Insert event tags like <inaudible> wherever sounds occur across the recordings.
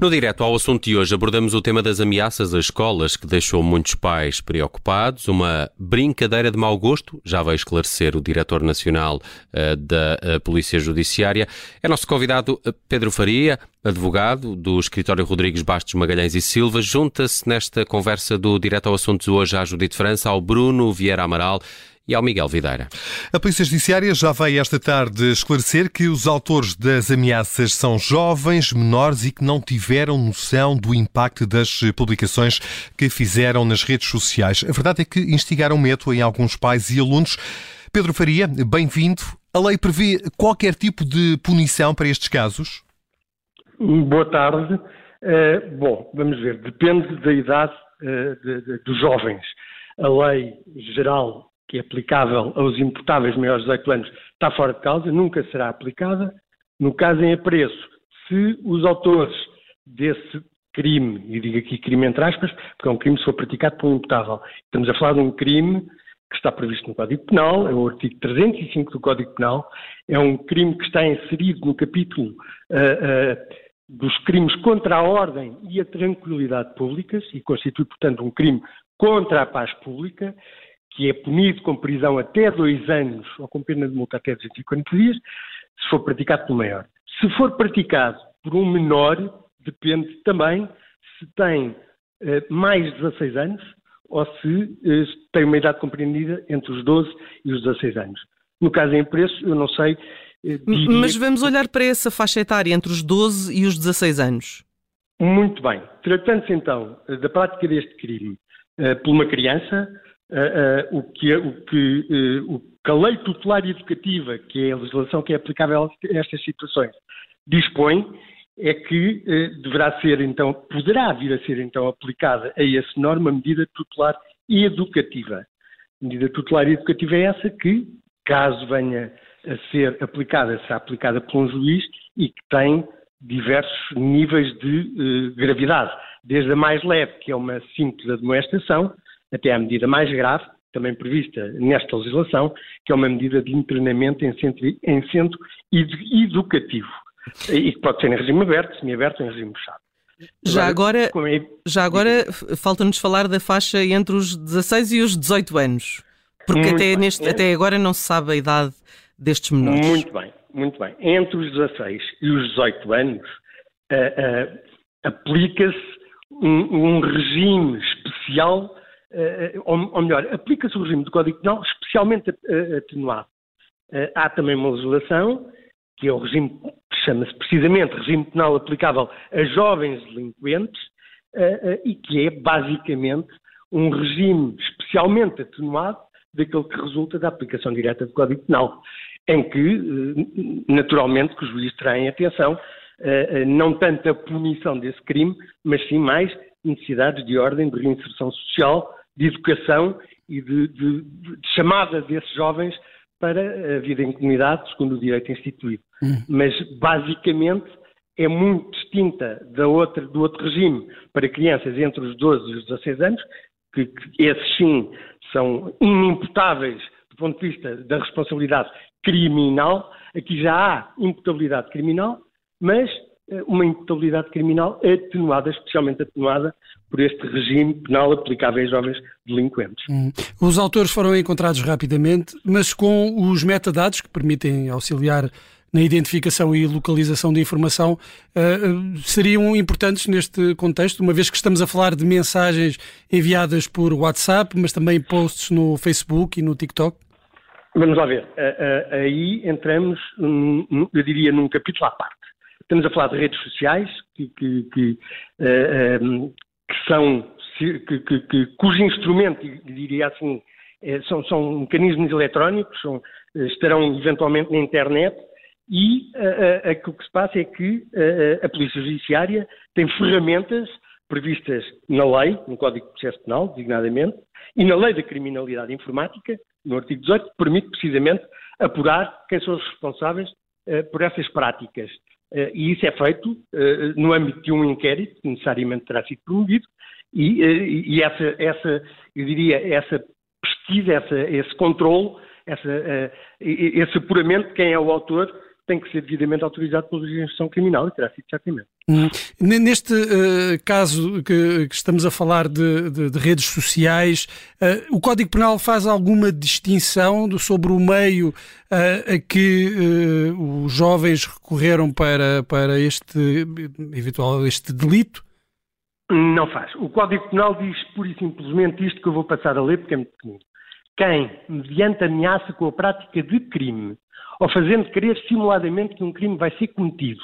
No direto ao assunto de hoje, abordamos o tema das ameaças às escolas, que deixou muitos pais preocupados. Uma brincadeira de mau gosto, já vai esclarecer o diretor nacional uh, da uh, Polícia Judiciária. É nosso convidado uh, Pedro Faria, advogado do escritório Rodrigues Bastos Magalhães e Silva. Junta-se nesta conversa do direto ao assunto de hoje à Judite França, ao Bruno Vieira Amaral e ao Miguel Videira. A Polícia Judiciária já vai esta tarde esclarecer que os autores das ameaças são jovens, menores e que não tiveram noção do impacto das publicações que fizeram nas redes sociais. A verdade é que instigaram medo em alguns pais e alunos. Pedro Faria, bem-vindo. A lei prevê qualquer tipo de punição para estes casos? Boa tarde. Uh, bom, vamos ver. Depende da idade uh, de, de, dos jovens. A lei geral que é aplicável aos imputáveis maiores de 18 anos está fora de causa, nunca será aplicada. No caso em apreço, se os autores desse crime, e digo aqui crime entre aspas, porque é um crime se for praticado por um imputável, estamos a falar de um crime que está previsto no Código Penal, é o artigo 305 do Código Penal, é um crime que está inserido no capítulo uh, uh, dos crimes contra a ordem e a tranquilidade públicas e constitui, portanto, um crime contra a paz pública que é punido com prisão até dois anos ou com pena de multa até 240 dias, se for praticado por um maior. Se for praticado por um menor, depende também se tem eh, mais de 16 anos ou se eh, tem uma idade compreendida entre os 12 e os 16 anos. No caso em preço, eu não sei. Eh, Mas vamos olhar para essa faixa etária entre os 12 e os 16 anos. Muito bem. Tratando-se então da prática deste crime uh, por uma criança, uh, o, que, o, que, uh, o que a lei tutelar educativa, que é a legislação que é aplicável a estas situações, dispõe é que deverá ser então, poderá vir a ser então aplicada a esse norma medida tutelar educativa. A medida tutelar educativa é essa que, caso venha a ser aplicada, será aplicada por um juiz e que tem diversos níveis de gravidade, desde a mais leve, que é uma simples admoestação, até à medida mais grave, também prevista nesta legislação, que é uma medida de internamento em centro, em centro educativo, e que pode ser em regime aberto, semi-aberto ou em regime fechado. Já agora, é... já agora falta-nos falar da faixa entre os 16 e os 18 anos, porque até, neste, até agora não se sabe a idade destes menores. Muito bem, muito bem. Entre os 16 e os 18 anos uh, uh, aplica-se um, um regime especial ou, ou melhor, aplica-se o regime do Código Penal especialmente atenuado. Eh, há também uma legislação, que é o regime chama-se precisamente regime penal aplicável a jovens delinquentes, eh, e que é basicamente um regime especialmente atenuado daquele que resulta da aplicação direta do Código Penal, em que, naturalmente, que os juízes terá em atenção não tanto a punição desse crime, mas sim mais necessidades de ordem de reinserção social de educação e de, de, de, chamada desses jovens para a vida em comunidade, segundo o direito instituído. Hum. Mas, basicamente, é muito distinta da outra, do outro regime para crianças entre os 12 e os 16 anos, que, que esses sim são inimputáveis do ponto de vista da responsabilidade criminal. Aqui já há imputabilidade criminal, mas uma imputabilidade criminal atenuada, especialmente atenuada por este regime penal aplicável a jovens delinquentes. Hum. Os autores foram encontrados rapidamente, mas com os metadados que permitem auxiliar na identificação e localização de informação uh, seriam importantes neste contexto, uma vez que estamos a falar de mensagens enviadas por WhatsApp, mas também posts no Facebook e no TikTok? Vamos lá ver. Aí entramos, eu diria, num capítulo à parte. Estamos a falar de redes sociais que, que, que, uh, que são, que, cujo instrumento, diria assim, é, são, são, mecanismos eletrónicos, são, eh, estarão eventualmente na internet e o que se passa é que a Polícia Judiciária tem ferramentas previstas na lei, no Código de Processo Penal, designadamente, e na lei da criminalidade informática, no artigo 18, que permite precisamente apurar quem são os responsáveis uh, por essas práticas. Eh, e isso é feito eh, no âmbito de um inquérito, que necessariamente terá sido promovido, e, eh, e essa, essa, eu diria, essa pesquisa, essa, esse controle, essa, esse apuramento de quem é o autor, tem que ser devidamente autorizado pela legislação criminal e terá sido certamente. Hum. Neste uh, caso que, que, estamos a falar de, de, de redes sociais, uh, o Código Penal faz alguma distinção do, sobre o meio uh, a que os jovens recorreram para, para este eventual este delito? Não faz. O Código Penal diz pura e simplesmente isto que eu vou passar a ler porque é muito pequenino. Quem, mediante ameaça com a prática de crime, ou fazendo crer simuladamente que um crime vai ser cometido,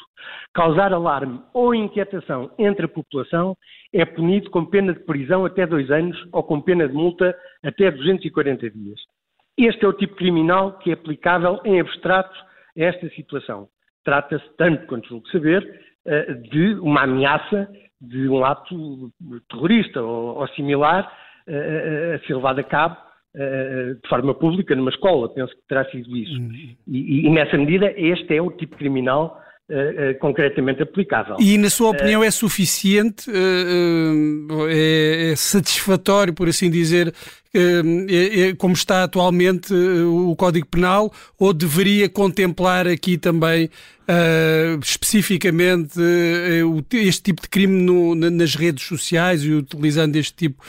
causar alarme ou inquietação entre a população, é punido com pena de prisão até dois anos ou com pena de multa até 240 dias. Este é o tipo criminal que é aplicável em abstrato a esta situação. Trata-se, tanto quanto julgo saber, eh, de uma ameaça de um ato terrorista ou, similar eh, a ser levado a cabo eh, de forma pública numa escola, penso que terá sido isso. Uhum. E, e, nessa medida, este é o tipo criminal uh, uh, concretamente aplicável. E, na sua opinião, é suficiente, é, é, satisfatório, por assim dizer, é, é, como está atualmente o Código Penal, ou deveria contemplar aqui também especificamente este tipo de crime no, nas redes sociais e utilizando este tipo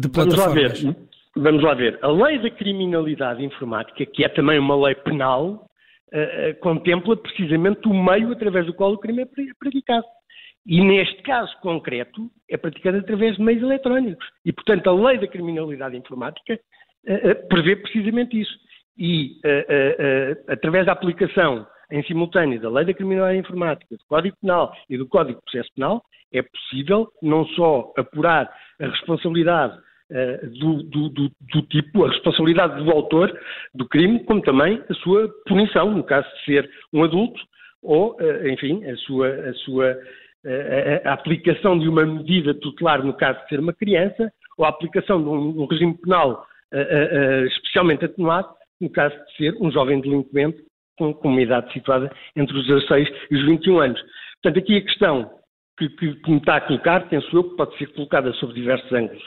de plataformas? Vamos lá ver. Vamos lá ver. A lei da criminalidade informática, que é também uma lei penal, uh, uh, contempla precisamente o meio através do qual o crime é praticado. E neste caso concreto, é praticado através de meios eletrónicos. E, portanto, a lei da criminalidade informática uh, prevê precisamente isso. E, através da aplicação em simultâneo da lei da criminalidade informática, do Código Penal e do Código de Processo Penal, é possível não só apurar a responsabilidade do, do, do, do, tipo, a responsabilidade do autor do crime, como também a sua punição, no caso de ser um adulto, ou, eh, enfim, a sua, a sua eh, a, a aplicação de uma medida tutelar no caso de ser uma criança, ou a aplicação de um, um regime penal especialmente atenuado no caso de ser um jovem delinquente com, com, uma idade situada entre os 16 e os 21 anos. Portanto, aqui a questão que, que, que me está a colocar, penso eu, que pode ser colocada sob diversos ângulos.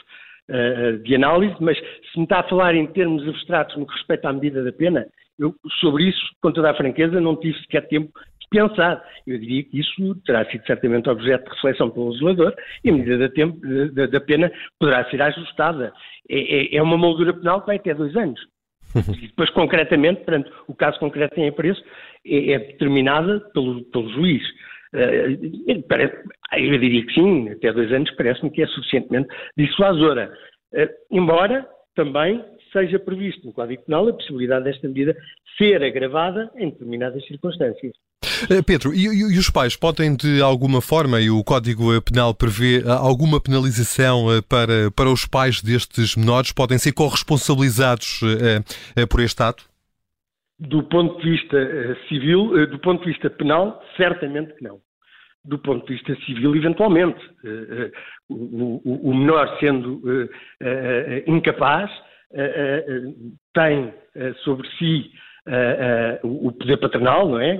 Eh, de análise, mas se me está a falar em termos abstratos no que respeita à medida da pena, eu sobre isso, com toda a franqueza, não tive sequer tempo de pensar. Eu diria que isso terá sido certamente objeto de reflexão pelo legislador e a medida da, tempo, da, da pena poderá ser ajustada. É, é, é, uma moldura penal que vai até dois anos. <laughs> E depois, concretamente, perante o caso concreto em apreço, é, é determinada pelo, pelo juiz. Uh, eu diria que sim, até dois anos parece-me que é suficientemente dissuasora. Uh, embora também seja previsto no Código Penal a possibilidade desta medida ser agravada em determinadas circunstâncias. Eh, Pedro, e, e, os pais podem de alguma forma, e o Código Penal prevê alguma penalização para, para os pais destes menores, podem ser corresponsabilizados por este ato? Do ponto de vista civil, do ponto de vista penal, certamente que não do ponto de vista civil, eventualmente. Eh, eh, o, menor sendo eh, incapaz tem sobre si o poder paternal, não é?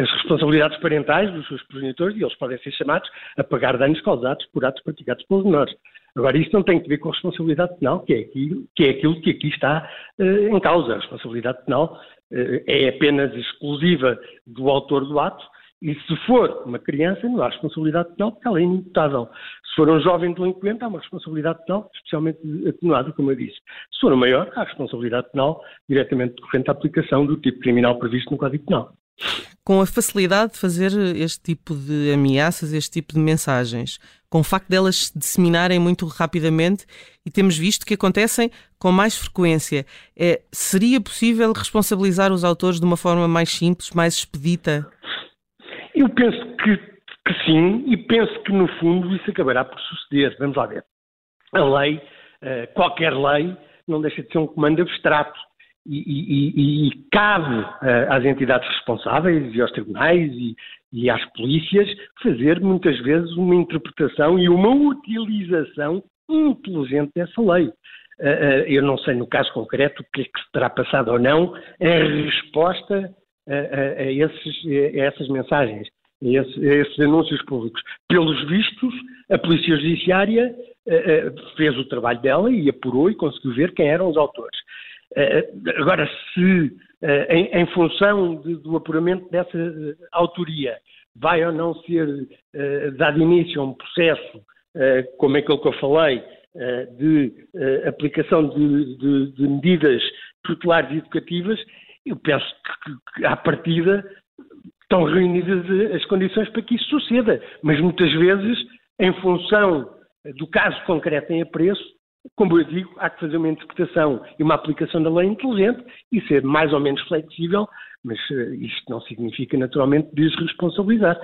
as responsabilidades parentais dos seus progenitores e eles podem ser chamados a pagar danos causados por atos praticados pelos menores. Agora, isto não tem que ver com a responsabilidade penal, que é aquilo que, é aquilo que aqui está em causa. A responsabilidade penal é apenas exclusiva do autor do ato e se for uma criança, não há responsabilidade penal porque ela é inimputável. Se for um jovem delinquente, há uma responsabilidade penal especialmente atenuada, como eu disse. Se for um maior, há responsabilidade penal diretamente decorrente à aplicação do tipo criminal previsto no Código Penal. Com a facilidade de fazer este tipo de ameaças, este tipo de mensagens, com o facto delas se disseminarem muito rapidamente e temos visto que acontecem com mais frequência, é, seria possível responsabilizar os autores de uma forma mais simples, mais expedita? Eu penso que, que sim, e penso que no fundo isso acabará por suceder. Vamos lá ver. A lei, uh, qualquer lei, não deixa de ser um comando abstrato. E, e, e, cabe uh, às entidades responsáveis e aos tribunais e, e, às polícias fazer muitas vezes uma interpretação e uma utilização inteligente dessa lei. Uh, eu não sei no caso concreto o que é que se terá passado ou não em resposta a, a, esses, a essas mensagens, a esses, a esses, anúncios públicos. Pelos vistos, a Polícia Judiciária fez o trabalho dela e apurou e conseguiu ver quem eram os autores. Agora, se em, em função de, do apuramento dessa autoria vai ou não ser dado início a um processo, como aquele que eu falei, de aplicação de, de, de medidas tutelares educativas, eu penso que, que à partida estão reunidas as condições para que isso suceda, mas muitas vezes, em função do caso concreto em apreço, como eu digo, há que fazer uma interpretação e uma aplicação da lei inteligente e ser mais ou menos flexível, mas uh, isto não significa naturalmente desresponsabilizar.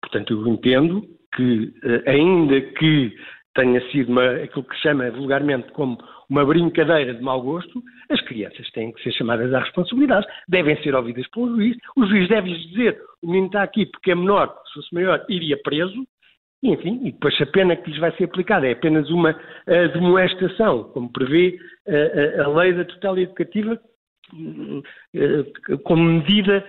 Portanto, eu entendo que, uh, ainda que tenha sido uma, aquilo que se chama vulgarmente como uma brincadeira de mau gosto, as crianças têm que ser chamadas à responsabilidade, devem ser ouvidas pelo juiz, o juiz deve lhes dizer o menino está aqui porque é menor, se fosse maior iria preso, e, enfim, e depois a pena que lhes vai ser aplicada é apenas uma uh, demoestação, como prevê uh, a lei da tutela educativa, uh, como medida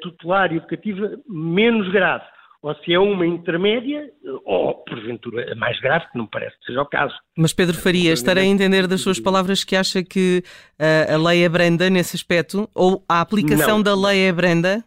tutelar e educativa menos grave ou se é uma intermédia, ou porventura a mais grave, que não parece que seja o caso. Mas Pedro Faria, estarei a entender das suas palavras que acha que a lei é branda nesse aspecto, ou a aplicação não. da lei é branda?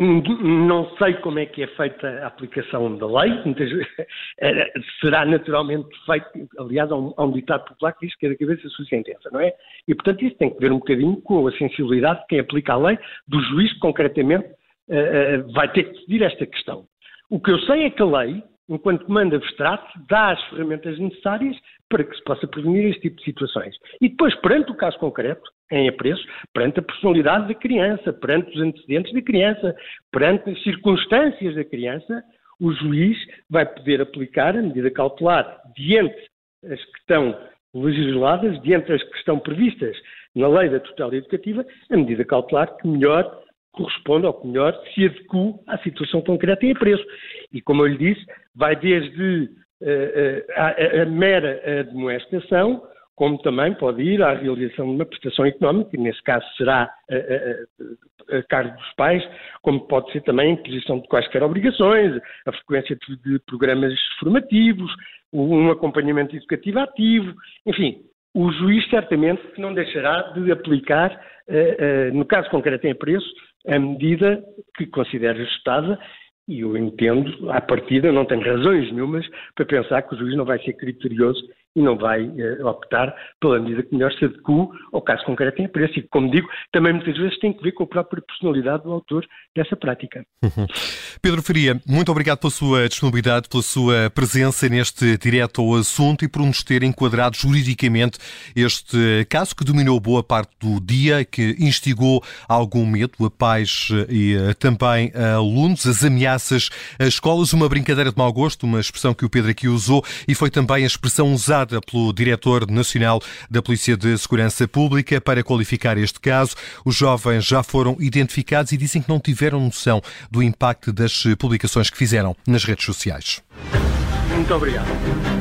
Não sei como é que é feita a aplicação da lei, <laughs> será naturalmente feito, aliás, há um, um ditado popular que diz que cada cabeça a sua sentença, não é? E, portanto, isso tem que ver um bocadinho com a sensibilidade de quem aplica a lei, do juiz que concretamente uh, uh, vai ter que decidir esta questão. O que eu sei é que a lei, enquanto comando abstrato, dá as ferramentas necessárias para que se possa prevenir este tipo de situações. E depois, perante o caso concreto, em apreço, perante a personalidade da criança, perante os antecedentes da criança, perante as circunstâncias da criança, o juiz vai poder aplicar a medida cautelar diante as que estão legisladas, diante as que estão previstas na lei da tutela educativa, a medida cautelar que melhor corresponde, ou melhor, se adequa à situação concreta e a preço. E como eu lhe disse, vai desde uh, uh, a, a, mera demonstração, como também pode ir à realização de uma prestação económica, que nesse caso será a, a, cargo dos pais, como pode ser também a imposição de quaisquer obrigações, a frequência de, de programas formativos, um acompanhamento educativo ativo, enfim, o juiz certamente não deixará de aplicar, no caso concreto em preço, a medida que considera ajustada e eu entendo, à partida, não tenho razões nenhumas para pensar que o juiz não vai ser criterioso e não vai uh, optar pela medida que melhor se adequa ao caso concreto em preço. E, como digo, também muitas vezes tem que ver com a própria personalidade do autor dessa prática. Uhum. Pedro Faria, muito obrigado pela sua disponibilidade, pela sua presença neste direto ao assunto e por nos ter enquadrado juridicamente este caso que dominou boa parte do dia, que instigou algum medo a pais e eh, também a alunos, as ameaças a escolas, uma brincadeira de mau gosto, uma expressão que o Pedro aqui usou e foi também a expressão usada pelo Diretor Nacional da Polícia de Segurança Pública para qualificar este caso. Os jovens já foram identificados e dizem que não tiveram noção do impacto das publicações que fizeram nas redes sociais. Muito obrigado.